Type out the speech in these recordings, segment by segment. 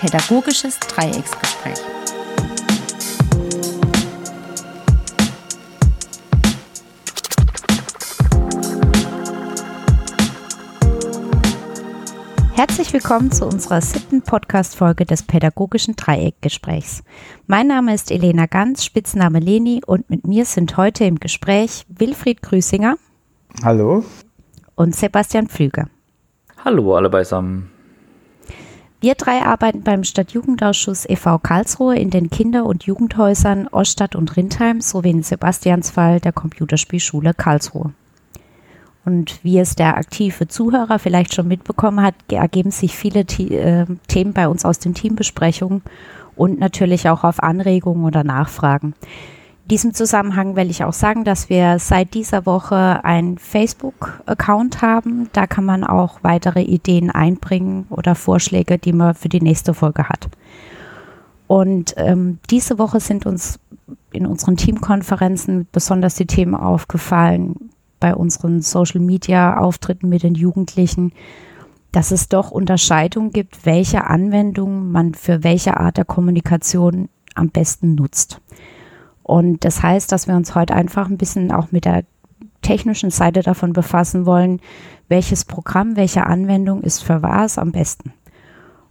Pädagogisches Dreiecksgespräch. Herzlich willkommen zu unserer siebten Podcast-Folge des Pädagogischen Dreieckgesprächs. Mein Name ist Elena Ganz, Spitzname Leni, und mit mir sind heute im Gespräch Wilfried Grüßinger. Hallo. Und Sebastian Pflüger. Hallo alle beisammen. Wir drei arbeiten beim Stadtjugendausschuss e.V. Karlsruhe in den Kinder- und Jugendhäusern Oststadt und Rindheim sowie in Sebastians Fall der Computerspielschule Karlsruhe. Und wie es der aktive Zuhörer vielleicht schon mitbekommen hat, ergeben sich viele äh, Themen bei uns aus den Teambesprechungen und natürlich auch auf Anregungen oder Nachfragen. In diesem Zusammenhang will ich auch sagen, dass wir seit dieser Woche einen Facebook-Account haben. Da kann man auch weitere Ideen einbringen oder Vorschläge, die man für die nächste Folge hat. Und ähm, diese Woche sind uns in unseren Teamkonferenzen besonders die Themen aufgefallen, bei unseren Social-Media-Auftritten mit den Jugendlichen, dass es doch Unterscheidungen gibt, welche Anwendungen man für welche Art der Kommunikation am besten nutzt. Und das heißt, dass wir uns heute einfach ein bisschen auch mit der technischen Seite davon befassen wollen, welches Programm, welche Anwendung ist für was am besten.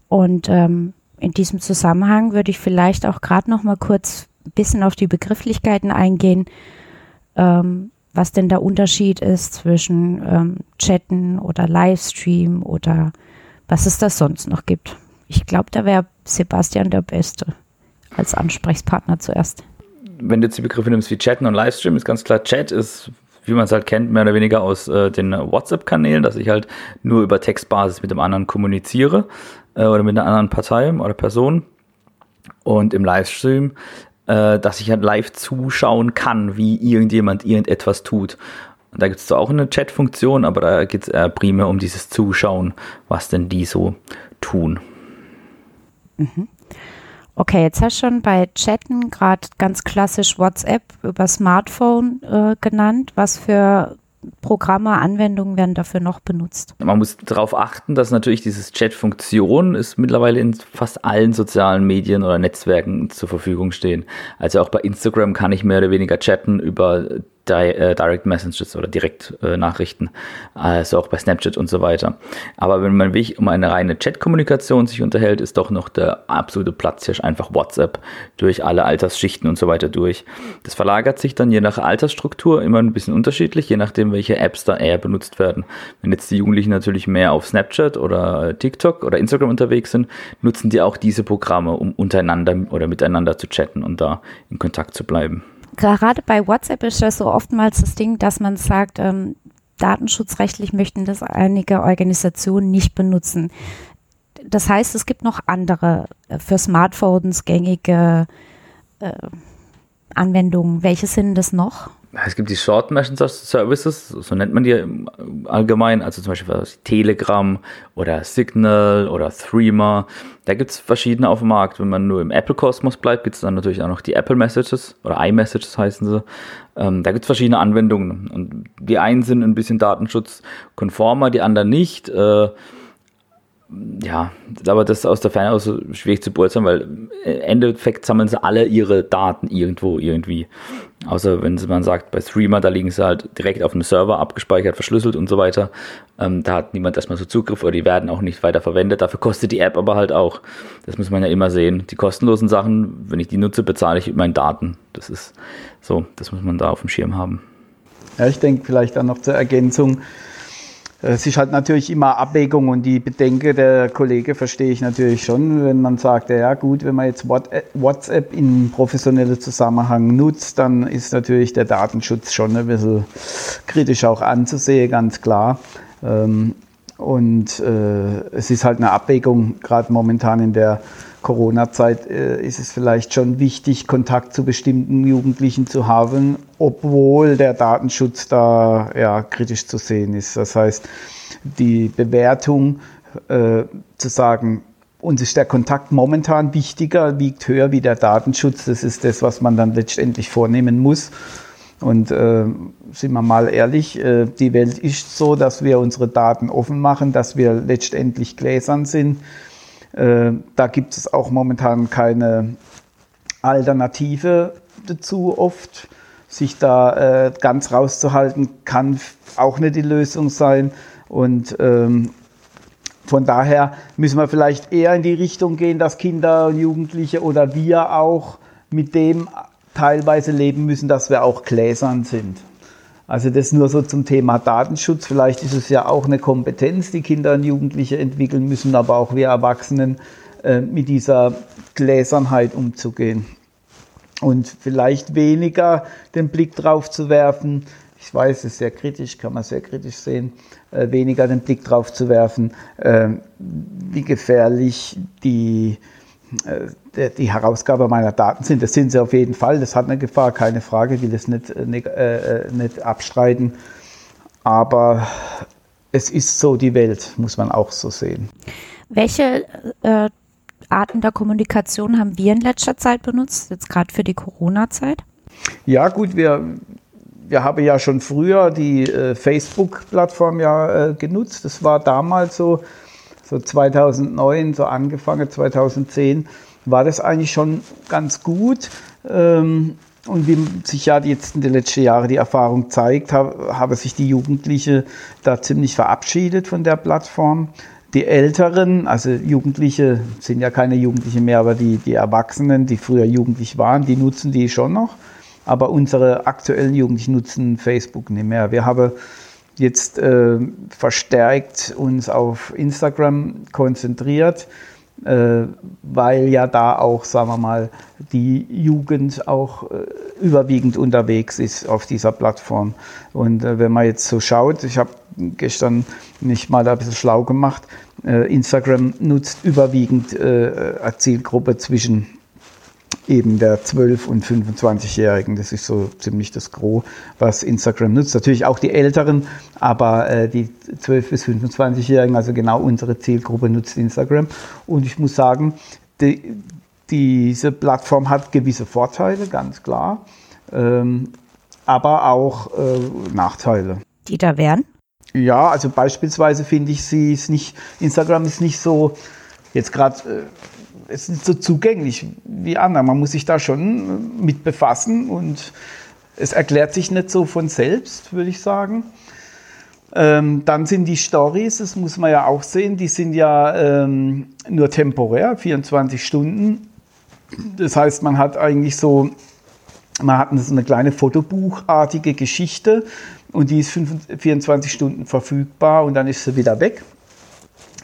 Und ähm, in diesem Zusammenhang würde ich vielleicht auch gerade noch mal kurz ein bisschen auf die Begrifflichkeiten eingehen. Ähm, was denn der Unterschied ist zwischen ähm, Chatten oder Livestream oder was es da sonst noch gibt. Ich glaube, da wäre Sebastian der Beste als Ansprechpartner zuerst. Wenn du jetzt die Begriffe nimmst wie Chatten und Livestream, ist ganz klar, Chat ist, wie man es halt kennt, mehr oder weniger aus äh, den WhatsApp-Kanälen, dass ich halt nur über Textbasis mit dem anderen kommuniziere äh, oder mit einer anderen Partei oder Person. Und im Livestream äh, dass ich halt live zuschauen kann, wie irgendjemand irgendetwas tut. Und da gibt es zwar auch eine Chat-Funktion, aber da geht es primär um dieses Zuschauen, was denn die so tun. Mhm. Okay, jetzt hast du schon bei Chatten gerade ganz klassisch WhatsApp über Smartphone äh, genannt. Was für Programme, Anwendungen werden dafür noch benutzt? Man muss darauf achten, dass natürlich dieses Chat-Funktion mittlerweile in fast allen sozialen Medien oder Netzwerken zur Verfügung stehen. Also auch bei Instagram kann ich mehr oder weniger chatten über äh, Direct Messages oder Direktnachrichten, äh, also auch bei Snapchat und so weiter. Aber wenn man wirklich um eine reine Chat-Kommunikation sich unterhält, ist doch noch der absolute Platzhirsch einfach WhatsApp durch alle Altersschichten und so weiter durch. Das verlagert sich dann je nach Altersstruktur immer ein bisschen unterschiedlich, je nachdem, welche Apps da eher benutzt werden. Wenn jetzt die Jugendlichen natürlich mehr auf Snapchat oder TikTok oder Instagram unterwegs sind, nutzen die auch diese Programme, um untereinander oder miteinander zu chatten und da in Kontakt zu bleiben gerade bei WhatsApp ist das so oftmals das Ding, dass man sagt, ähm, datenschutzrechtlich möchten das einige Organisationen nicht benutzen. Das heißt, es gibt noch andere äh, für Smartphones gängige äh, Anwendungen. Welche sind das noch? Es gibt die Short Messenger Services, so nennt man die allgemein, also zum Beispiel Telegram oder Signal oder Threema. Da gibt es verschiedene auf dem Markt. Wenn man nur im Apple-Kosmos bleibt, gibt es dann natürlich auch noch die Apple Messages oder iMessages heißen sie. Ähm, da gibt es verschiedene Anwendungen. Und die einen sind ein bisschen datenschutzkonformer, die anderen nicht. Äh, ja, aber das ist aus der Ferne aus schwierig zu beurteilen, weil im Endeffekt sammeln sie alle ihre Daten irgendwo irgendwie. Außer wenn man sagt, bei Streamer, da liegen sie halt direkt auf dem Server abgespeichert, verschlüsselt und so weiter. Ähm, da hat niemand erstmal so Zugriff oder die werden auch nicht weiter verwendet. Dafür kostet die App aber halt auch. Das muss man ja immer sehen. Die kostenlosen Sachen, wenn ich die nutze, bezahle ich mit meinen Daten. Das ist so, das muss man da auf dem Schirm haben. Ja, ich denke vielleicht dann noch zur Ergänzung es ist halt natürlich immer Abwägung und die Bedenke der Kollege verstehe ich natürlich schon, wenn man sagt, ja gut, wenn man jetzt WhatsApp in professionellen Zusammenhang nutzt, dann ist natürlich der Datenschutz schon ein bisschen kritisch auch anzusehen, ganz klar. Ähm, und äh, es ist halt eine Abwägung, gerade momentan in der Corona-Zeit äh, ist es vielleicht schon wichtig, Kontakt zu bestimmten Jugendlichen zu haben, obwohl der Datenschutz da ja, kritisch zu sehen ist. Das heißt, die Bewertung äh, zu sagen, uns ist der Kontakt momentan wichtiger, wiegt höher wie der Datenschutz, das ist das, was man dann letztendlich vornehmen muss. Und äh, sind wir mal ehrlich, äh, die Welt ist so, dass wir unsere Daten offen machen, dass wir letztendlich gläsern sind da gibt es auch momentan keine Alternative dazu oft. Sich da äh, ganz rauszuhalten, kann auch nicht die Lösung sein. Und ähm, von daher müssen wir vielleicht eher in die Richtung gehen, dass Kinder und Jugendliche oder wir auch mit dem teilweise leben müssen, dass wir auch gläsern sind. Also das nur so zum Thema Datenschutz. Vielleicht ist es ja auch eine Kompetenz, die Kinder und Jugendliche entwickeln müssen, aber auch wir Erwachsenen äh, mit dieser Gläsernheit umzugehen. Und vielleicht weniger den Blick drauf zu werfen, ich weiß, es ist sehr kritisch, kann man sehr kritisch sehen, äh, weniger den Blick drauf zu werfen, äh, wie gefährlich die, die Herausgabe meiner Daten sind. Das sind sie auf jeden Fall, das hat eine Gefahr, keine Frage, will das nicht, äh, nicht, äh, nicht abstreiten. Aber es ist so die Welt, muss man auch so sehen. Welche äh, Arten der Kommunikation haben wir in letzter Zeit benutzt, jetzt gerade für die Corona-Zeit? Ja, gut, wir, wir haben ja schon früher die äh, Facebook-Plattform ja äh, genutzt. Das war damals so, so 2009, so angefangen 2010, war das eigentlich schon ganz gut. Ähm, und wie sich ja jetzt in den letzten Jahren die Erfahrung zeigt, haben sich die Jugendlichen da ziemlich verabschiedet von der Plattform. Die Älteren, also Jugendliche sind ja keine Jugendliche mehr, aber die, die Erwachsenen, die früher jugendlich waren, die nutzen die schon noch. Aber unsere aktuellen Jugendlichen nutzen Facebook nicht mehr. Wir haben jetzt äh, verstärkt uns auf Instagram konzentriert, äh, weil ja da auch, sagen wir mal, die Jugend auch äh, überwiegend unterwegs ist auf dieser Plattform. Und äh, wenn man jetzt so schaut, ich habe gestern nicht mal da ein bisschen schlau gemacht, äh, Instagram nutzt überwiegend äh, eine Zielgruppe zwischen eben der 12- und 25-Jährigen. Das ist so ziemlich das Gros, was Instagram nutzt. Natürlich auch die Älteren, aber äh, die 12- bis 25-Jährigen, also genau unsere Zielgruppe, nutzt Instagram. Und ich muss sagen, die, diese Plattform hat gewisse Vorteile, ganz klar, ähm, aber auch äh, Nachteile. Die da wären? Ja, also beispielsweise finde ich, sie ist nicht, Instagram ist nicht so, jetzt gerade, äh, es ist nicht so zugänglich wie andere. Man muss sich da schon mit befassen und es erklärt sich nicht so von selbst, würde ich sagen. Ähm, dann sind die Stories, das muss man ja auch sehen, die sind ja ähm, nur temporär, 24 Stunden. Das heißt, man hat eigentlich so, man hat so eine kleine Fotobuchartige Geschichte und die ist 24 Stunden verfügbar und dann ist sie wieder weg.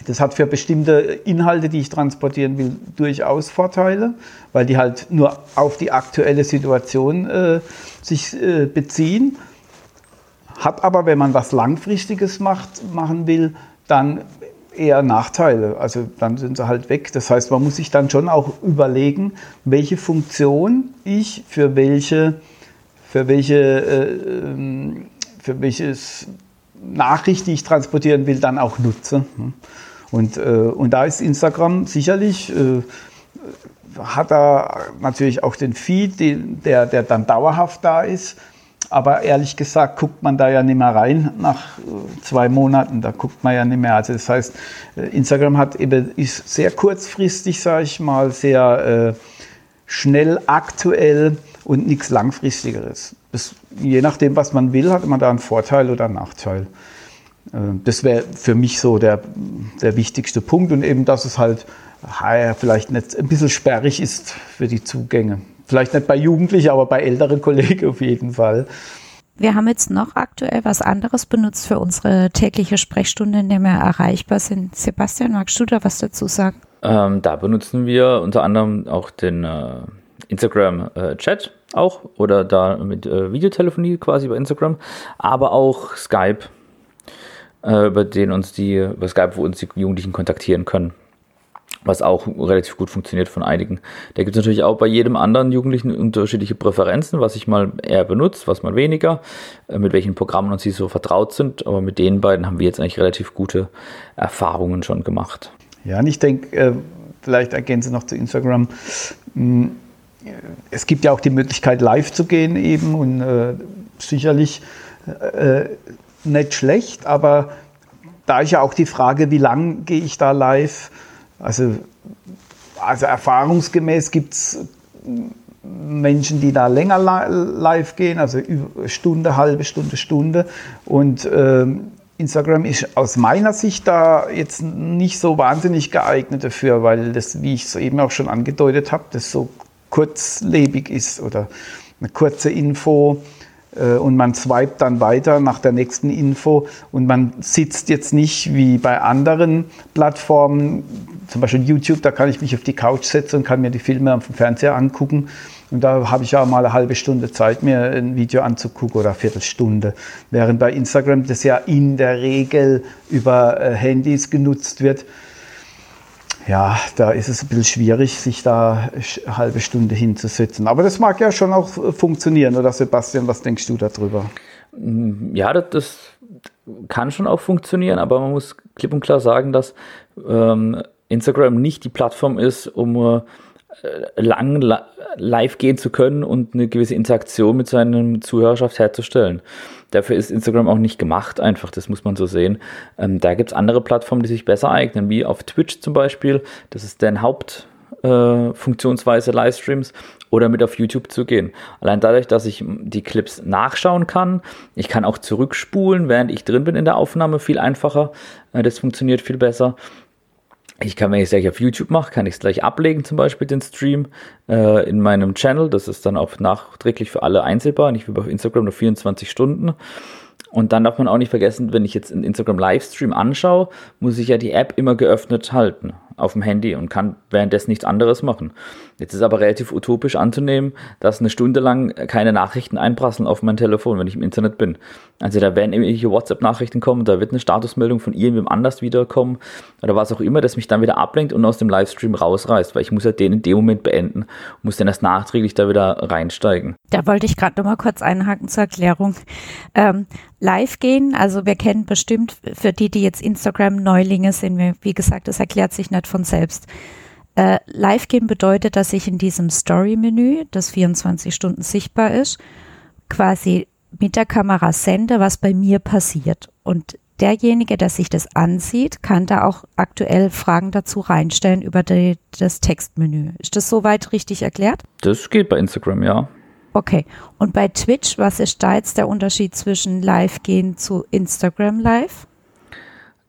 Das hat für bestimmte Inhalte, die ich transportieren will, durchaus Vorteile, weil die halt nur auf die aktuelle Situation äh, sich äh, beziehen. Hat aber, wenn man was Langfristiges macht, machen will, dann eher Nachteile. Also dann sind sie halt weg. Das heißt, man muss sich dann schon auch überlegen, welche Funktion ich für welche, für welche, äh, ähm, für welches Nachricht, die ich transportieren will, dann auch nutze. Und, äh, und da ist Instagram sicherlich, äh, hat er natürlich auch den Feed, den, der, der dann dauerhaft da ist. Aber ehrlich gesagt guckt man da ja nicht mehr rein nach äh, zwei Monaten. Da guckt man ja nicht mehr. Also das heißt, äh, Instagram hat eben, ist sehr kurzfristig, sage ich mal, sehr äh, schnell aktuell und nichts Langfristigeres. Das, je nachdem, was man will, hat man da einen Vorteil oder einen Nachteil. Äh, das wäre für mich so der, der wichtigste Punkt und eben, dass es halt vielleicht nicht ein bisschen sperrig ist für die Zugänge. Vielleicht nicht bei Jugendlichen, aber bei älteren Kollegen auf jeden Fall. Wir haben jetzt noch aktuell was anderes benutzt für unsere tägliche Sprechstunde, in der wir erreichbar sind. Sebastian, magst du da was dazu sagen? Ähm, da benutzen wir unter anderem auch den äh, Instagram-Chat äh, auch oder da mit äh, Videotelefonie quasi bei Instagram, aber auch Skype über den uns die, über Skype, wo uns die Jugendlichen kontaktieren können. Was auch relativ gut funktioniert von einigen. Da gibt es natürlich auch bei jedem anderen Jugendlichen unterschiedliche Präferenzen, was ich mal eher benutze, was mal weniger, äh, mit welchen Programmen uns sie so vertraut sind. Aber mit den beiden haben wir jetzt eigentlich relativ gute Erfahrungen schon gemacht. Ja, und ich denke, äh, vielleicht ergänze noch zu Instagram. Hm, es gibt ja auch die Möglichkeit, live zu gehen eben und äh, sicherlich äh, nicht schlecht, aber da ist ja auch die Frage, wie lang gehe ich da live? Also, also erfahrungsgemäß gibt es Menschen, die da länger live gehen, also Stunde, halbe Stunde, Stunde. Und ähm, Instagram ist aus meiner Sicht da jetzt nicht so wahnsinnig geeignet dafür, weil das, wie ich es eben auch schon angedeutet habe, das so kurzlebig ist oder eine kurze Info und man swipet dann weiter nach der nächsten Info und man sitzt jetzt nicht wie bei anderen Plattformen, zum Beispiel YouTube, da kann ich mich auf die Couch setzen und kann mir die Filme am Fernseher angucken. Und da habe ich ja mal eine halbe Stunde Zeit, mir ein Video anzugucken oder eine Viertelstunde. Während bei Instagram das ja in der Regel über äh, Handys genutzt wird. Ja, da ist es ein bisschen schwierig, sich da eine halbe Stunde hinzusetzen. Aber das mag ja schon auch funktionieren, oder Sebastian, was denkst du darüber? Ja, das, das kann schon auch funktionieren, aber man muss klipp und klar sagen, dass ähm, Instagram nicht die Plattform ist, um äh, lang live gehen zu können und eine gewisse Interaktion mit seiner Zuhörerschaft herzustellen. Dafür ist Instagram auch nicht gemacht, einfach, das muss man so sehen. Ähm, da gibt es andere Plattformen, die sich besser eignen, wie auf Twitch zum Beispiel. Das ist deren Hauptfunktionsweise äh, Livestreams oder mit auf YouTube zu gehen. Allein dadurch, dass ich die Clips nachschauen kann, ich kann auch zurückspulen, während ich drin bin in der Aufnahme, viel einfacher. Äh, das funktioniert viel besser. Ich kann, wenn ich es gleich auf YouTube mache, kann ich es gleich ablegen, zum Beispiel den Stream äh, in meinem Channel. Das ist dann auch nachträglich für alle einzelbar, nicht wie bei Instagram nur 24 Stunden. Und dann darf man auch nicht vergessen, wenn ich jetzt einen Instagram Livestream anschaue, muss ich ja die App immer geöffnet halten auf dem Handy und kann währenddessen nichts anderes machen. Jetzt ist aber relativ utopisch anzunehmen, dass eine Stunde lang keine Nachrichten einprasseln auf mein Telefon, wenn ich im Internet bin. Also da werden irgendwelche WhatsApp-Nachrichten kommen, da wird eine Statusmeldung von irgendwem anders wiederkommen oder was auch immer, das mich dann wieder ablenkt und aus dem Livestream rausreißt, weil ich muss ja den in dem Moment beenden, muss dann erst nachträglich da wieder reinsteigen. Da wollte ich gerade nochmal kurz einhaken zur Erklärung. Ähm, live gehen, also wir kennen bestimmt für die, die jetzt Instagram-Neulinge sind, wie gesagt, das erklärt sich nicht von selbst äh, live gehen bedeutet, dass ich in diesem Story-Menü, das 24 Stunden sichtbar ist, quasi mit der Kamera sende, was bei mir passiert. Und derjenige, der sich das ansieht, kann da auch aktuell Fragen dazu reinstellen über die, das Textmenü. Ist das soweit richtig erklärt? Das geht bei Instagram, ja. Okay. Und bei Twitch, was ist da jetzt der Unterschied zwischen Live gehen zu Instagram Live?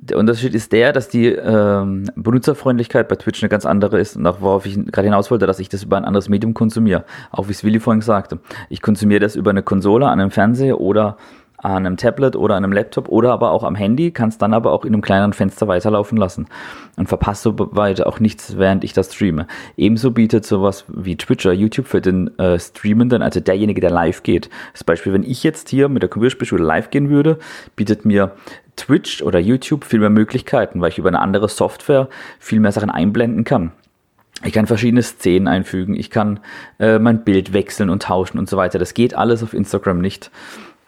Der Unterschied ist der, dass die ähm, Benutzerfreundlichkeit bei Twitch eine ganz andere ist und auch worauf ich gerade hinaus wollte, dass ich das über ein anderes Medium konsumiere. Auch wie es Willi vorhin sagte. Ich konsumiere das über eine Konsole, an einem Fernseher oder an einem Tablet oder an einem Laptop oder aber auch am Handy, kannst dann aber auch in einem kleineren Fenster weiterlaufen lassen und verpasst so weit auch nichts, während ich das streame. Ebenso bietet sowas wie Twitch oder YouTube für den äh, Streamenden, also derjenige, der live geht. Das Beispiel, wenn ich jetzt hier mit der Computerspielschule live gehen würde, bietet mir Twitch oder YouTube viel mehr Möglichkeiten, weil ich über eine andere Software viel mehr Sachen einblenden kann. Ich kann verschiedene Szenen einfügen, ich kann äh, mein Bild wechseln und tauschen und so weiter. Das geht alles auf Instagram nicht.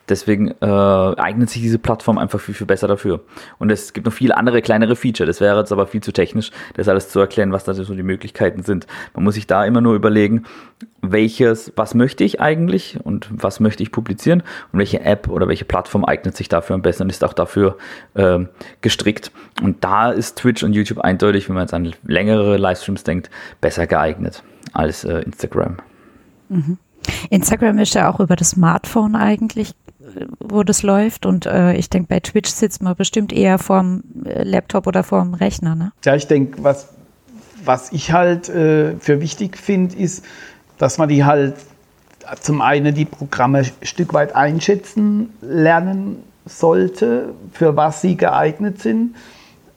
Deswegen äh, eignet sich diese Plattform einfach viel, viel besser dafür. Und es gibt noch viele andere kleinere Feature. Das wäre jetzt aber viel zu technisch, das alles zu erklären, was da so die Möglichkeiten sind. Man muss sich da immer nur überlegen, welches, was möchte ich eigentlich und was möchte ich publizieren und welche App oder welche Plattform eignet sich dafür am besten und ist auch dafür äh, gestrickt. Und da ist Twitch und YouTube eindeutig, wenn man jetzt an längere Livestreams denkt, besser geeignet als äh, Instagram. Mhm. Instagram ist ja auch über das Smartphone eigentlich wo das läuft. Und äh, ich denke, bei Twitch sitzt man bestimmt eher vorm äh, Laptop oder vorm Rechner. Ne? Ja, ich denke, was, was ich halt äh, für wichtig finde, ist, dass man die halt zum einen die Programme ein Stück weit einschätzen lernen sollte, für was sie geeignet sind,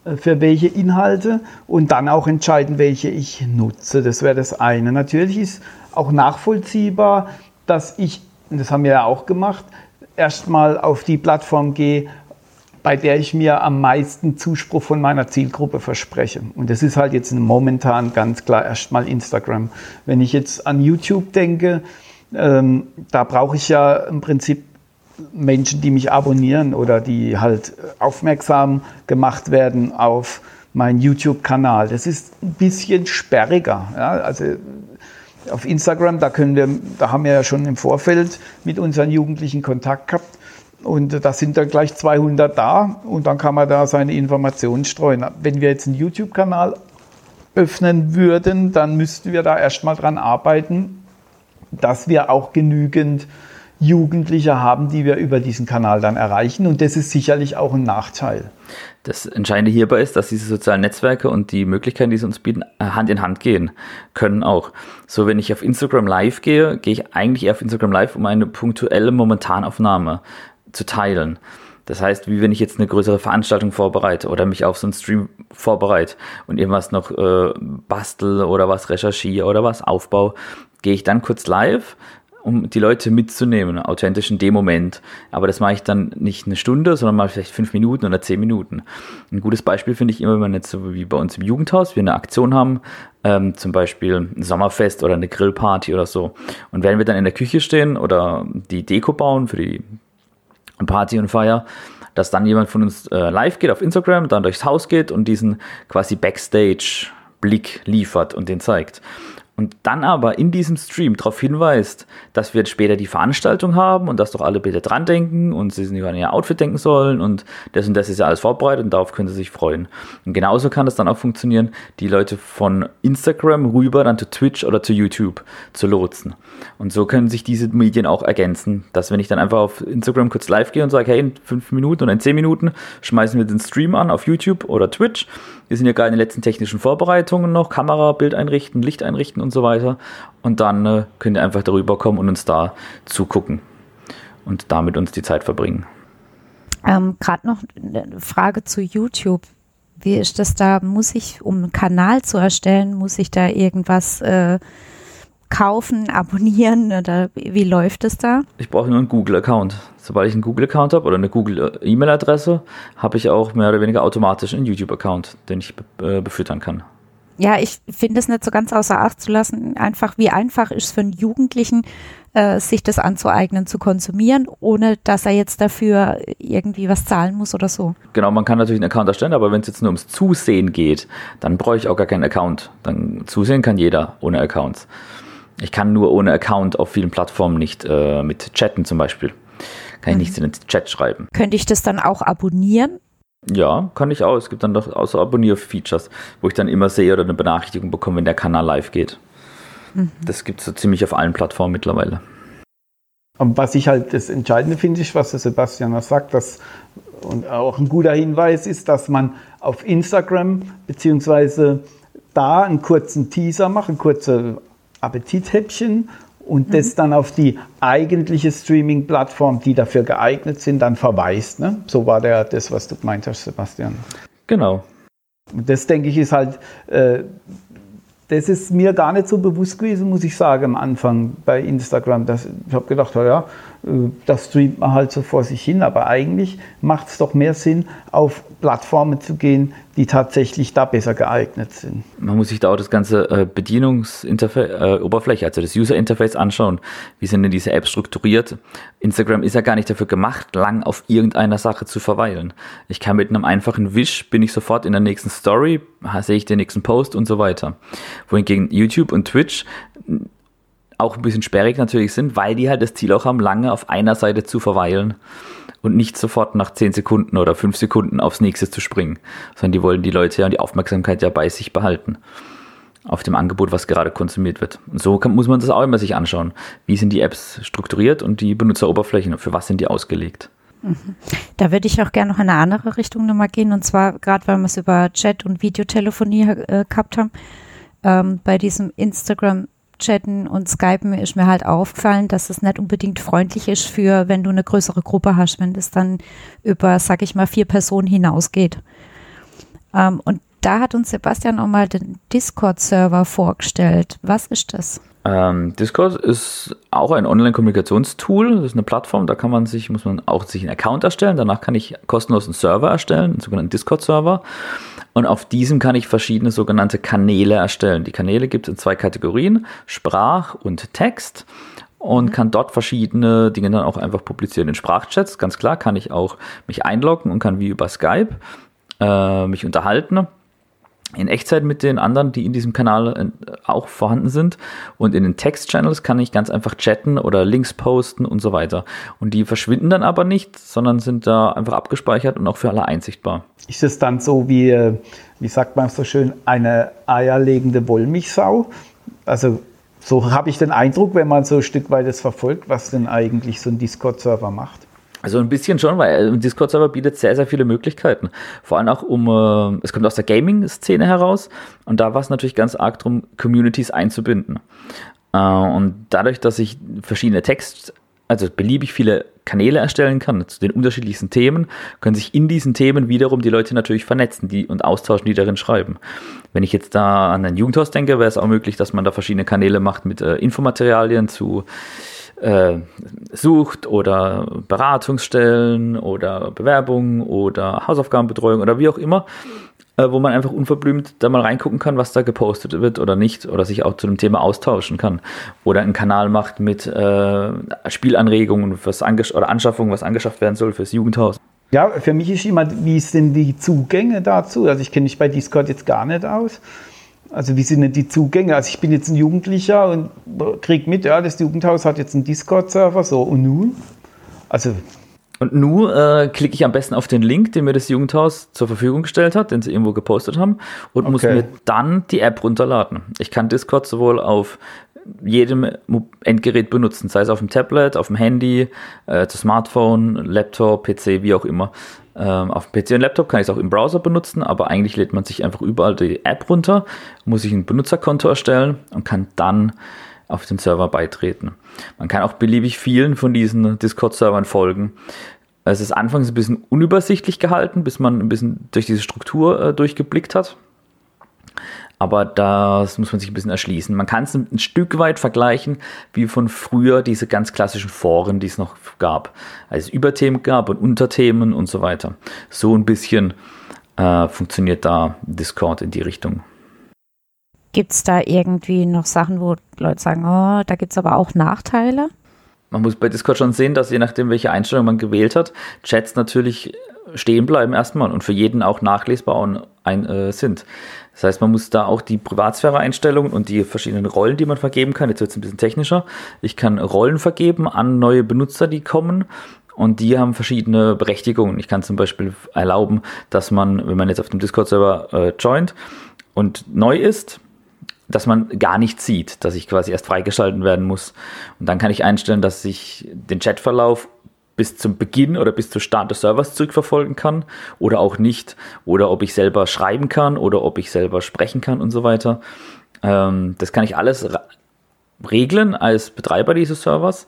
äh, für welche Inhalte und dann auch entscheiden, welche ich nutze. Das wäre das eine. Natürlich ist auch nachvollziehbar, dass ich, das haben wir ja auch gemacht, erstmal auf die Plattform gehe, bei der ich mir am meisten Zuspruch von meiner Zielgruppe verspreche. Und das ist halt jetzt momentan ganz klar erstmal Instagram. Wenn ich jetzt an YouTube denke, ähm, da brauche ich ja im Prinzip Menschen, die mich abonnieren oder die halt aufmerksam gemacht werden auf meinen YouTube-Kanal. Das ist ein bisschen sperriger. Ja? Also auf Instagram, da können wir, da haben wir ja schon im Vorfeld mit unseren Jugendlichen Kontakt gehabt. Und da sind dann gleich 200 da und dann kann man da seine Informationen streuen. Wenn wir jetzt einen YouTube-Kanal öffnen würden, dann müssten wir da erstmal dran arbeiten, dass wir auch genügend Jugendliche haben, die wir über diesen Kanal dann erreichen. Und das ist sicherlich auch ein Nachteil. Das Entscheidende hierbei ist, dass diese sozialen Netzwerke und die Möglichkeiten, die sie uns bieten, äh, Hand in Hand gehen können auch. So, wenn ich auf Instagram Live gehe, gehe ich eigentlich eher auf Instagram Live, um eine punktuelle Momentanaufnahme zu teilen. Das heißt, wie wenn ich jetzt eine größere Veranstaltung vorbereite oder mich auf so einen Stream vorbereite und irgendwas noch äh, bastel oder was recherchiere oder was aufbaue, gehe ich dann kurz live, um die Leute mitzunehmen, authentisch in dem Moment. Aber das mache ich dann nicht eine Stunde, sondern mal vielleicht fünf Minuten oder zehn Minuten. Ein gutes Beispiel finde ich immer, wenn man jetzt so wie bei uns im Jugendhaus, wir eine Aktion haben, ähm, zum Beispiel ein Sommerfest oder eine Grillparty oder so. Und wenn wir dann in der Küche stehen oder die Deko bauen für die Party und Feier, dass dann jemand von uns äh, live geht auf Instagram, dann durchs Haus geht und diesen quasi Backstage-Blick liefert und den zeigt und dann aber in diesem Stream darauf hinweist, dass wir jetzt später die Veranstaltung haben und dass doch alle bitte dran denken und sie nicht an ihr Outfit denken sollen und das und das ist ja alles vorbereitet und darauf können sie sich freuen. Und genauso kann es dann auch funktionieren, die Leute von Instagram rüber dann zu Twitch oder zu YouTube zu lotsen. Und so können sich diese Medien auch ergänzen, dass wenn ich dann einfach auf Instagram kurz live gehe und sage, hey, in fünf Minuten oder in zehn Minuten schmeißen wir den Stream an auf YouTube oder Twitch wir sind ja gerade in den letzten technischen Vorbereitungen noch, Kamera, Bild einrichten, Licht einrichten und so weiter. Und dann äh, könnt ihr einfach darüber kommen und uns da zugucken und damit uns die Zeit verbringen. Ähm, Gerade noch eine Frage zu YouTube. Wie ist das da? Muss ich, um einen Kanal zu erstellen, muss ich da irgendwas äh, kaufen, abonnieren oder wie läuft es da? Ich brauche nur einen Google-Account. Sobald ich einen Google-Account habe oder eine Google-E-Mail-Adresse, habe ich auch mehr oder weniger automatisch einen YouTube-Account, den ich be äh, befüttern kann. Ja, ich finde es nicht so ganz außer Acht zu lassen, einfach wie einfach ist es für einen Jugendlichen, äh, sich das anzueignen, zu konsumieren, ohne dass er jetzt dafür irgendwie was zahlen muss oder so. Genau, man kann natürlich einen Account erstellen, aber wenn es jetzt nur ums Zusehen geht, dann brauche ich auch gar keinen Account. Dann zusehen kann jeder ohne Accounts. Ich kann nur ohne Account auf vielen Plattformen nicht äh, mit chatten zum Beispiel. Kann ich mhm. nichts in den Chat schreiben. Könnte ich das dann auch abonnieren? Ja, kann ich auch. Es gibt dann doch auch so Abonnier-Features, wo ich dann immer sehe oder eine Benachrichtigung bekomme, wenn der Kanal live geht. Mhm. Das gibt es so ziemlich auf allen Plattformen mittlerweile. Und was ich halt das Entscheidende finde, ist, was der Sebastian sagt, dass, und auch ein guter Hinweis ist, dass man auf Instagram beziehungsweise da einen kurzen Teaser macht, eine kurze Appetithäppchen und mhm. das dann auf die eigentliche Streaming-Plattform, die dafür geeignet sind, dann verweist. Ne? So war der, das, was du gemeint hast, Sebastian. Genau. Und das, denke ich, ist halt, äh, das ist mir gar nicht so bewusst gewesen, muss ich sagen, am Anfang bei Instagram. Das, ich habe gedacht, ja, das streamt man halt so vor sich hin, aber eigentlich macht es doch mehr Sinn, auf Plattformen zu gehen, die tatsächlich da besser geeignet sind. Man muss sich da auch das ganze äh, Bedienungsoberfläche, äh, also das User-Interface anschauen. Wie sind denn diese Apps strukturiert? Instagram ist ja gar nicht dafür gemacht, lang auf irgendeiner Sache zu verweilen. Ich kann mit einem einfachen Wisch, bin ich sofort in der nächsten Story, sehe ich den nächsten Post und so weiter. Wohingegen YouTube und Twitch auch ein bisschen sperrig natürlich sind, weil die halt das Ziel auch haben, lange auf einer Seite zu verweilen und nicht sofort nach 10 Sekunden oder 5 Sekunden aufs nächste zu springen, sondern die wollen die Leute ja und die Aufmerksamkeit ja bei sich behalten auf dem Angebot, was gerade konsumiert wird. Und so kann, muss man das auch immer sich anschauen. Wie sind die Apps strukturiert und die Benutzeroberflächen? Für was sind die ausgelegt? Mhm. Da würde ich auch gerne noch in eine andere Richtung nochmal gehen. Und zwar, gerade weil wir es über Chat und Videotelefonie äh, gehabt haben, ähm, bei diesem Instagram Chatten und Skypen ist mir halt aufgefallen, dass es nicht unbedingt freundlich ist für, wenn du eine größere Gruppe hast, wenn das dann über, sag ich mal, vier Personen hinausgeht. Ähm, und da hat uns Sebastian auch mal den Discord-Server vorgestellt. Was ist das? Ähm, Discord ist auch ein Online-Kommunikationstool. Das ist eine Plattform, da kann man sich, muss man auch sich einen Account erstellen. Danach kann ich kostenlos einen Server erstellen, einen sogenannten Discord-Server. Und auf diesem kann ich verschiedene sogenannte Kanäle erstellen. Die Kanäle gibt es in zwei Kategorien, Sprach und Text. Und mhm. kann dort verschiedene Dinge dann auch einfach publizieren. In Sprachchats, ganz klar, kann ich auch mich einloggen und kann wie über Skype äh, mich unterhalten. In Echtzeit mit den anderen, die in diesem Kanal äh, auch vorhanden sind. Und in den Text-Channels kann ich ganz einfach chatten oder Links posten und so weiter. Und die verschwinden dann aber nicht, sondern sind da einfach abgespeichert und auch für alle einsichtbar. Ist es dann so wie, äh, wie sagt man so schön, eine eierlegende Wollmilchsau? Also so habe ich den Eindruck, wenn man so ein Stück weit das verfolgt, was denn eigentlich so ein Discord-Server macht. Also ein bisschen schon, weil ein Discord-Server bietet sehr, sehr viele Möglichkeiten. Vor allem auch um, äh, es kommt aus der Gaming-Szene heraus und da war es natürlich ganz arg darum, Communities einzubinden. Äh, und dadurch, dass ich verschiedene Text, also beliebig viele Kanäle erstellen kann zu den unterschiedlichsten Themen, können sich in diesen Themen wiederum die Leute natürlich vernetzen die, und austauschen, die darin schreiben. Wenn ich jetzt da an ein Jugendhaus denke, wäre es auch möglich, dass man da verschiedene Kanäle macht mit äh, Infomaterialien zu äh, sucht oder Beratungsstellen oder Bewerbungen oder Hausaufgabenbetreuung oder wie auch immer, äh, wo man einfach unverblümt da mal reingucken kann, was da gepostet wird oder nicht oder sich auch zu dem Thema austauschen kann oder einen Kanal macht mit äh, Spielanregungen Angesch oder Anschaffungen, was angeschafft werden soll fürs Jugendhaus. Ja, für mich ist immer, wie sind die Zugänge dazu? Also ich kenne mich bei Discord jetzt gar nicht aus. Also wie sind denn die Zugänge? Also ich bin jetzt ein Jugendlicher und kriege mit, ja, das Jugendhaus hat jetzt einen Discord-Server, so und nun? Also und nun äh, klicke ich am besten auf den Link, den mir das Jugendhaus zur Verfügung gestellt hat, den sie irgendwo gepostet haben, und okay. muss mir dann die App runterladen. Ich kann Discord sowohl auf jedem Endgerät benutzen, sei es auf dem Tablet, auf dem Handy, äh, Smartphone, Laptop, PC, wie auch immer. Ähm, auf PC und Laptop kann ich es auch im Browser benutzen, aber eigentlich lädt man sich einfach überall die App runter, muss sich ein Benutzerkonto erstellen und kann dann auf den Server beitreten. Man kann auch beliebig vielen von diesen Discord-Servern folgen. Es ist anfangs ein bisschen unübersichtlich gehalten, bis man ein bisschen durch diese Struktur äh, durchgeblickt hat. Aber das muss man sich ein bisschen erschließen. Man kann es ein Stück weit vergleichen wie von früher diese ganz klassischen Foren, die es noch gab. Als es Überthemen gab und Unterthemen und so weiter. So ein bisschen äh, funktioniert da Discord in die Richtung. Gibt es da irgendwie noch Sachen, wo Leute sagen, oh, da gibt es aber auch Nachteile? Man muss bei Discord schon sehen, dass je nachdem, welche Einstellung man gewählt hat, Chats natürlich stehen bleiben erstmal und für jeden auch nachlesbar und ein, äh, sind. Das heißt, man muss da auch die Privatsphäre-Einstellungen und die verschiedenen Rollen, die man vergeben kann, jetzt wird es ein bisschen technischer. Ich kann Rollen vergeben an neue Benutzer, die kommen. Und die haben verschiedene Berechtigungen. Ich kann zum Beispiel erlauben, dass man, wenn man jetzt auf dem Discord-Server äh, joint und neu ist, dass man gar nichts sieht, dass ich quasi erst freigeschalten werden muss. Und dann kann ich einstellen, dass ich den Chatverlauf bis zum Beginn oder bis zum Start des Servers zurückverfolgen kann oder auch nicht. Oder ob ich selber schreiben kann oder ob ich selber sprechen kann und so weiter. Ähm, das kann ich alles regeln als Betreiber dieses Servers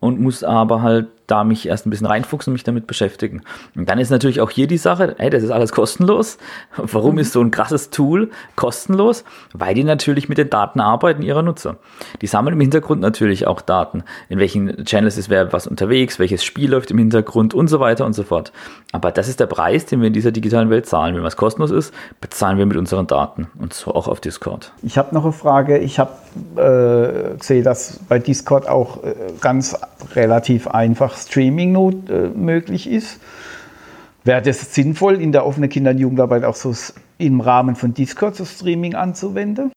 und muss aber halt da mich erst ein bisschen reinfuchsen und mich damit beschäftigen. Und dann ist natürlich auch hier die Sache, hey, das ist alles kostenlos. Warum ist so ein krasses Tool kostenlos? Weil die natürlich mit den Daten arbeiten ihrer Nutzer. Die sammeln im Hintergrund natürlich auch Daten. In welchen Channels ist wer was unterwegs, welches Spiel läuft im Hintergrund und so weiter und so fort. Aber das ist der Preis, den wir in dieser digitalen Welt zahlen. Wenn was kostenlos ist, bezahlen wir mit unseren Daten. Und so auch auf Discord. Ich habe noch eine Frage. Ich habe äh, gesehen, dass bei Discord auch äh, ganz relativ einfach Streaming not, äh, möglich ist. Wäre das sinnvoll, in der offenen Kinder- und Jugendarbeit auch so im Rahmen von Discord so Streaming anzuwenden?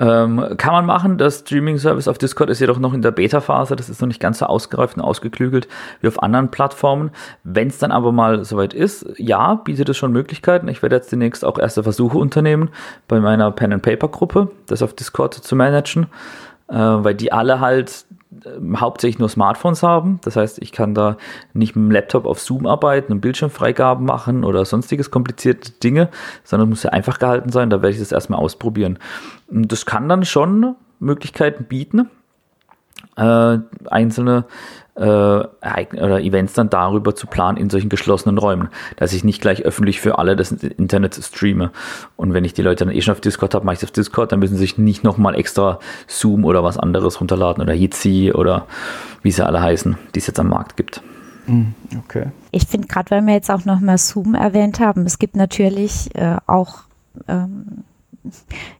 Ähm, kann man machen. Das Streaming-Service auf Discord ist jedoch noch in der Beta-Phase. Das ist noch nicht ganz so ausgereift und ausgeklügelt wie auf anderen Plattformen. Wenn es dann aber mal soweit ist, ja, bietet es schon Möglichkeiten. Ich werde jetzt demnächst auch erste Versuche unternehmen, bei meiner Pen-and-Paper-Gruppe das auf Discord zu managen, äh, weil die alle halt hauptsächlich nur Smartphones haben. Das heißt, ich kann da nicht mit dem Laptop auf Zoom arbeiten und Bildschirmfreigaben machen oder sonstiges komplizierte Dinge, sondern muss ja einfach gehalten sein. Da werde ich das erstmal ausprobieren. Das kann dann schon Möglichkeiten bieten, äh, einzelne äh, oder Events dann darüber zu planen in solchen geschlossenen Räumen, dass ich nicht gleich öffentlich für alle das Internet streame. Und wenn ich die Leute dann eh schon auf Discord habe, mache ich es auf Discord, dann müssen sie sich nicht nochmal extra Zoom oder was anderes runterladen oder Jitsi oder wie sie alle heißen, die es jetzt am Markt gibt. Hm, okay. Ich finde gerade, weil wir jetzt auch nochmal Zoom erwähnt haben, es gibt natürlich äh, auch ähm,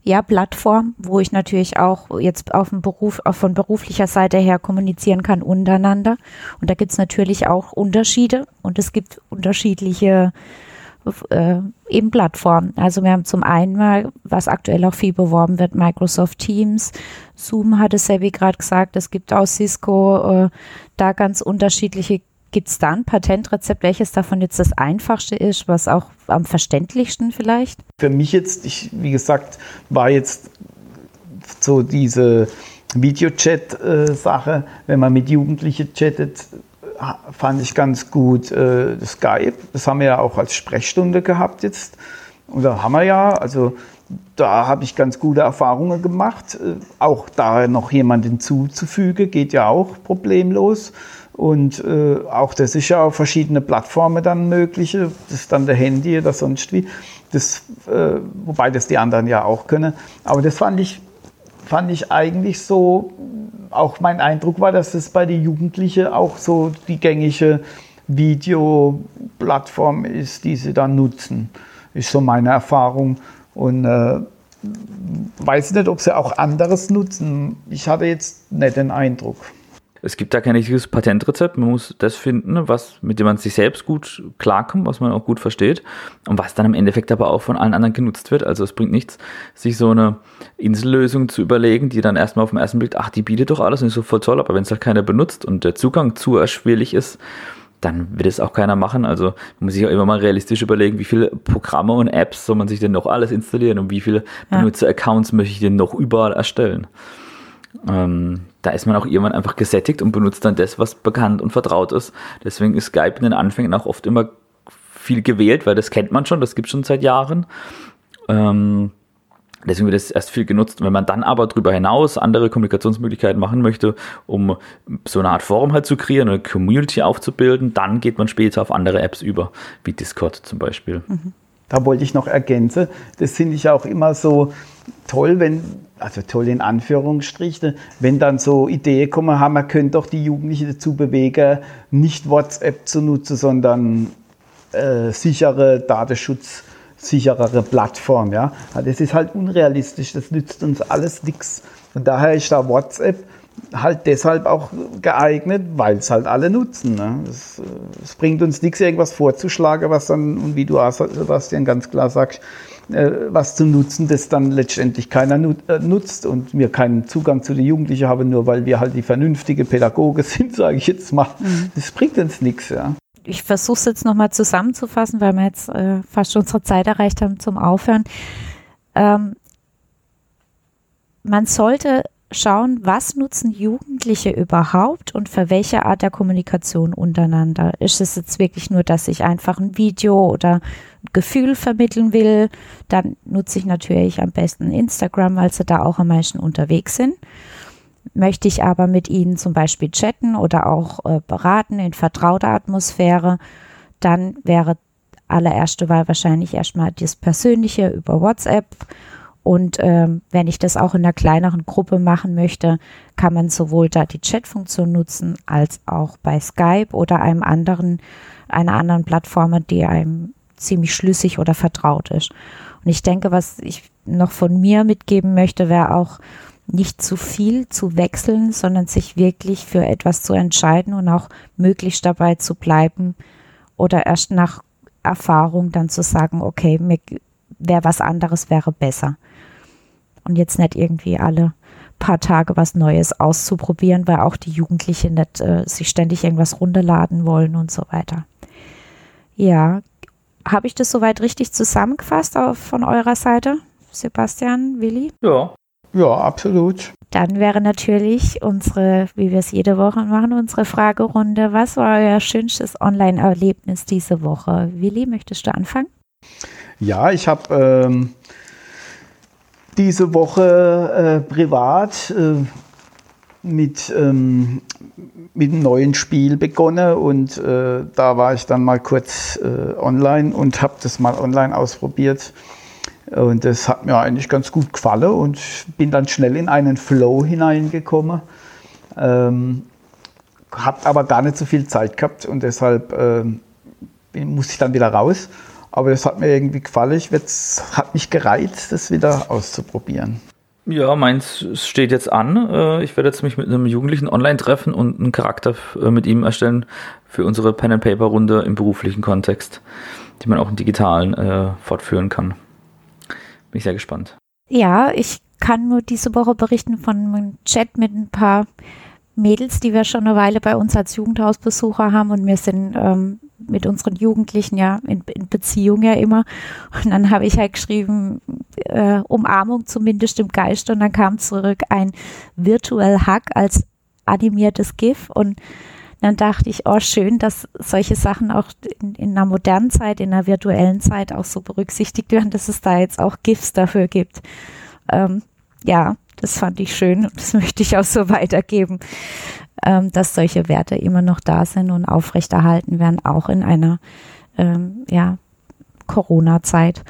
ja, Plattform, wo ich natürlich auch jetzt auf dem Beruf, auch von beruflicher Seite her kommunizieren kann untereinander. Und da gibt es natürlich auch Unterschiede und es gibt unterschiedliche äh, eben Plattformen. Also wir haben zum einen mal, was aktuell auch viel beworben wird, Microsoft Teams, Zoom hat es ja wie gerade gesagt, es gibt auch Cisco, äh, da ganz unterschiedliche Gibt es da ein Patentrezept, welches davon jetzt das einfachste ist, was auch am verständlichsten vielleicht? Für mich jetzt, ich, wie gesagt, war jetzt so diese Videochat-Sache, wenn man mit Jugendlichen chattet, fand ich ganz gut äh, Skype. Das haben wir ja auch als Sprechstunde gehabt jetzt. Da haben wir ja, also da habe ich ganz gute Erfahrungen gemacht. Äh, auch da noch jemanden hinzuzufügen, geht ja auch problemlos. Und äh, auch das ist ja auf verschiedene Plattformen dann möglich. Das ist dann der Handy oder sonst wie. Das, äh, wobei das die anderen ja auch können. Aber das fand ich, fand ich eigentlich so, auch mein Eindruck war, dass das bei den Jugendlichen auch so die gängige Videoplattform ist, die sie dann nutzen. Ist so meine Erfahrung. Und äh, weiß nicht, ob sie auch anderes nutzen. Ich hatte jetzt nicht den Eindruck. Es gibt da kein richtiges Patentrezept. Man muss das finden, was, mit dem man sich selbst gut klarkommt, was man auch gut versteht und was dann im Endeffekt aber auch von allen anderen genutzt wird. Also es bringt nichts, sich so eine Insellösung zu überlegen, die dann erstmal auf den ersten Blick, ach, die bietet doch alles und ist so voll toll, aber wenn es halt keiner benutzt und der Zugang zu erschwerlich ist, dann wird es auch keiner machen. Also man muss sich auch immer mal realistisch überlegen, wie viele Programme und Apps soll man sich denn noch alles installieren und wie viele ja. Benutzer-Accounts möchte ich denn noch überall erstellen. Ähm, da ist man auch irgendwann einfach gesättigt und benutzt dann das, was bekannt und vertraut ist. Deswegen ist Skype in den Anfängen auch oft immer viel gewählt, weil das kennt man schon, das gibt es schon seit Jahren. Ähm, deswegen wird es erst viel genutzt. Wenn man dann aber darüber hinaus andere Kommunikationsmöglichkeiten machen möchte, um so eine Art Forum halt zu kreieren, eine Community aufzubilden, dann geht man später auf andere Apps über, wie Discord zum Beispiel. Mhm. Da wollte ich noch ergänzen, das finde ich auch immer so toll, wenn also toll in Anführungsstrichen, wenn dann so Ideen kommen, haben, man könnte doch die Jugendlichen dazu bewegen, nicht WhatsApp zu nutzen, sondern äh, sichere Datenschutz, sicherere Plattform. Ja? Das ist halt unrealistisch, das nützt uns alles nichts. Und daher ist da WhatsApp halt deshalb auch geeignet, weil es halt alle nutzen. Ne? Es, äh, es, bringt uns nichts, irgendwas vorzuschlagen, was dann, und wie du Sebastian ganz klar sagst, äh, was zu nutzen, das dann letztendlich keiner äh, nutzt und wir keinen Zugang zu den Jugendlichen haben, nur weil wir halt die vernünftige Pädagoge sind, sage ich jetzt mal. Mhm. Das bringt uns nichts, ja. Ich versuche es jetzt nochmal zusammenzufassen, weil wir jetzt äh, fast unsere Zeit erreicht haben zum Aufhören. Ähm, man sollte schauen, was nutzen Jugendliche überhaupt und für welche Art der Kommunikation untereinander. Ist es jetzt wirklich nur, dass ich einfach ein Video oder ein Gefühl vermitteln will? Dann nutze ich natürlich am besten Instagram, weil sie da auch am meisten unterwegs sind. Möchte ich aber mit ihnen zum Beispiel chatten oder auch äh, beraten in vertrauter Atmosphäre, dann wäre allererste Wahl wahrscheinlich erstmal das Persönliche über WhatsApp und ähm, wenn ich das auch in einer kleineren Gruppe machen möchte, kann man sowohl da die Chat-Funktion nutzen, als auch bei Skype oder einem anderen, einer anderen Plattform, die einem ziemlich schlüssig oder vertraut ist. Und ich denke, was ich noch von mir mitgeben möchte, wäre auch nicht zu viel zu wechseln, sondern sich wirklich für etwas zu entscheiden und auch möglichst dabei zu bleiben oder erst nach Erfahrung dann zu sagen, okay, mir wäre was anderes wäre besser und jetzt nicht irgendwie alle paar Tage was Neues auszuprobieren, weil auch die Jugendlichen nicht äh, sich ständig irgendwas runterladen wollen und so weiter. Ja, habe ich das soweit richtig zusammengefasst auf, von eurer Seite, Sebastian, Willi? Ja. Ja, absolut. Dann wäre natürlich unsere, wie wir es jede Woche machen, unsere Fragerunde. Was war euer schönstes Online-Erlebnis diese Woche? Willi, möchtest du anfangen? Ja, ich habe ähm, diese Woche äh, privat äh, mit, ähm, mit einem neuen Spiel begonnen und äh, da war ich dann mal kurz äh, online und habe das mal online ausprobiert. Und das hat mir eigentlich ganz gut gefallen und bin dann schnell in einen Flow hineingekommen. Ähm, habe aber gar nicht so viel Zeit gehabt und deshalb äh, musste ich dann wieder raus. Aber das hat mir irgendwie gefallen. Ich hat mich gereizt, das wieder auszuprobieren. Ja, meins steht jetzt an. Äh, ich werde jetzt mich mit einem Jugendlichen online treffen und einen Charakter äh, mit ihm erstellen für unsere Pen and Paper Runde im beruflichen Kontext. die man auch im Digitalen äh, fortführen kann. Bin ich sehr gespannt. Ja, ich kann nur diese Woche berichten von einem Chat mit ein paar Mädels, die wir schon eine Weile bei uns als Jugendhausbesucher haben und wir sind ähm, mit unseren Jugendlichen ja in, in, Beziehung ja immer. Und dann habe ich halt geschrieben, äh, Umarmung zumindest im Geist und dann kam zurück ein Virtual Hug als animiertes GIF und dann dachte ich, oh schön, dass solche Sachen auch in, in einer modernen Zeit, in einer virtuellen Zeit auch so berücksichtigt werden, dass es da jetzt auch GIFs dafür gibt. Ähm, ja, das fand ich schön und das möchte ich auch so weitergeben, ähm, dass solche Werte immer noch da sind und aufrechterhalten werden, auch in einer ähm, ja, Corona-Zeit.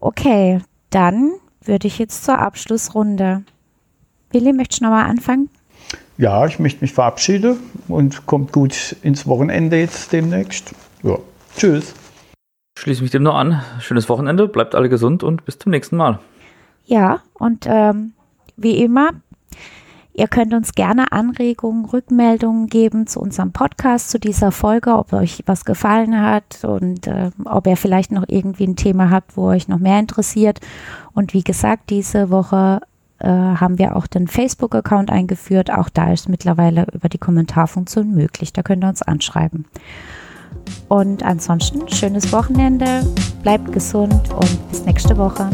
Okay, dann würde ich jetzt zur Abschlussrunde. Willi, möchtest du nochmal anfangen? Ja, ich möchte mich verabschieden und kommt gut ins Wochenende jetzt demnächst. Ja, tschüss. Schließe mich dem nur an. Schönes Wochenende, bleibt alle gesund und bis zum nächsten Mal. Ja, und ähm, wie immer, ihr könnt uns gerne Anregungen, Rückmeldungen geben zu unserem Podcast, zu dieser Folge, ob euch was gefallen hat und äh, ob ihr vielleicht noch irgendwie ein Thema habt, wo euch noch mehr interessiert. Und wie gesagt, diese Woche äh, haben wir auch den Facebook-Account eingeführt. Auch da ist mittlerweile über die Kommentarfunktion möglich. Da könnt ihr uns anschreiben. Und ansonsten schönes Wochenende, bleibt gesund und bis nächste Woche.